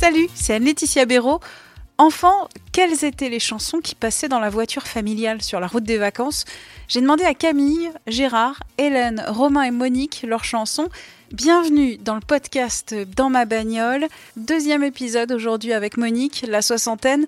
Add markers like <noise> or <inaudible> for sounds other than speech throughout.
Salut, c'est Anne-Laetitia Béraud. Enfant, quelles étaient les chansons qui passaient dans la voiture familiale sur la route des vacances? J'ai demandé à Camille, Gérard, Hélène, Romain et Monique leurs chansons. Bienvenue dans le podcast Dans ma bagnole. Deuxième épisode aujourd'hui avec Monique, la soixantaine.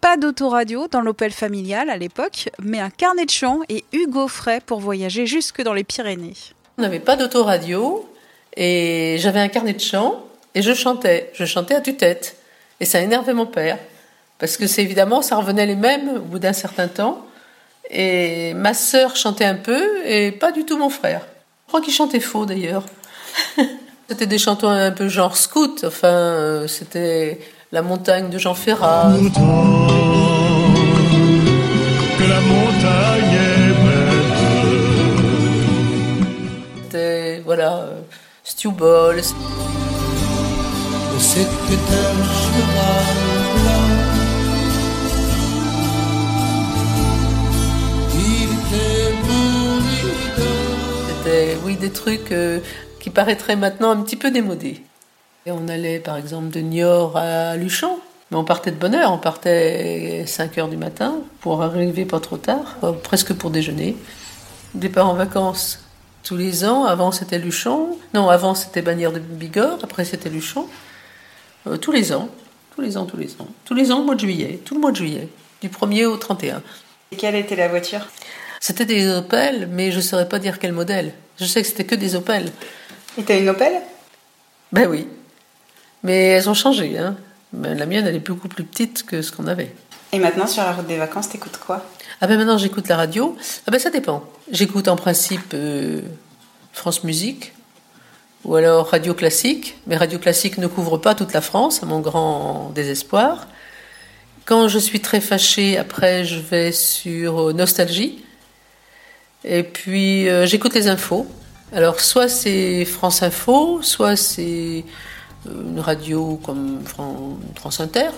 Pas d'autoradio dans l'Opel familial à l'époque, mais un carnet de chants et Hugo Fray pour voyager jusque dans les Pyrénées. On n'avait pas d'autoradio et j'avais un carnet de chant et je chantais. Je chantais à tue-tête. Et ça énervait mon père. Parce que c'est évidemment, ça revenait les mêmes au bout d'un certain temps. Et ma sœur chantait un peu et pas du tout mon frère. Je crois qu'il chantait faux d'ailleurs. <laughs> c'était des chanteurs un peu genre scout. Enfin, euh, c'était La montagne de Jean Ferrat. que la montagne est. C'était, voilà, euh, Stu Ball. C'était un cheval blanc. Il était. C'était, oui, des trucs euh, qui paraîtraient maintenant un petit peu démodés. Et on allait, par exemple, de Niort à Luchon. Mais on partait de bonne heure, on partait 5 heures du matin pour arriver pas trop tard, euh, presque pour déjeuner. Départ en vacances tous les ans. Avant c'était Luchon. Non, avant c'était Bagnères de Bigorre, après c'était Luchon. Euh, tous les ans, tous les ans, tous les ans. Tous les ans au mois de juillet, tout le mois de juillet, du 1er au 31. Et quelle était la voiture? C'était des Opel, mais je ne saurais pas dire quel modèle. Je sais que c'était que des Opel. Et t'as une Opel? Ben oui. Mais elles ont changé. Hein. Mais la mienne, elle est beaucoup plus petite que ce qu'on avait. Et maintenant, sur la route des vacances, t'écoutes quoi? Ah ben maintenant, j'écoute la radio. Ah ben ça dépend. J'écoute en principe euh, France Musique ou alors Radio Classique. Mais Radio Classique ne couvre pas toute la France, à mon grand désespoir. Quand je suis très fâchée, après, je vais sur euh, Nostalgie. Et puis, euh, j'écoute les infos. Alors, soit c'est France Info, soit c'est euh, une radio comme Fran- France Inter.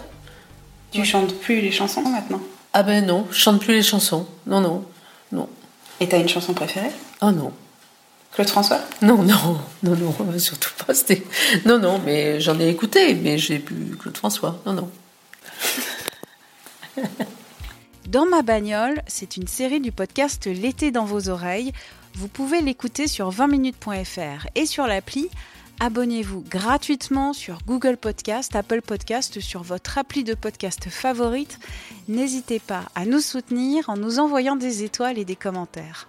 Tu chantes plus les chansons maintenant? Ah ben non, je chante plus les chansons. Non, non, non. Et t'as une chanson préférée? Oh non. Claude François Non, non, non, non, surtout pas. c'était- Non, non, mais j'en ai écouté, mais j'ai plus Claude François. Non, non. <laughs> Dans ma bagnole, c'est une série du podcast L'été dans vos oreilles. Vous pouvez l'écouter sur 20minutes.fr et sur l'appli. Abonnez-vous gratuitement sur Google Podcast, Apple Podcast, sur votre appli de podcast favorite. N'hésitez pas à nous soutenir en nous envoyant des étoiles et des commentaires.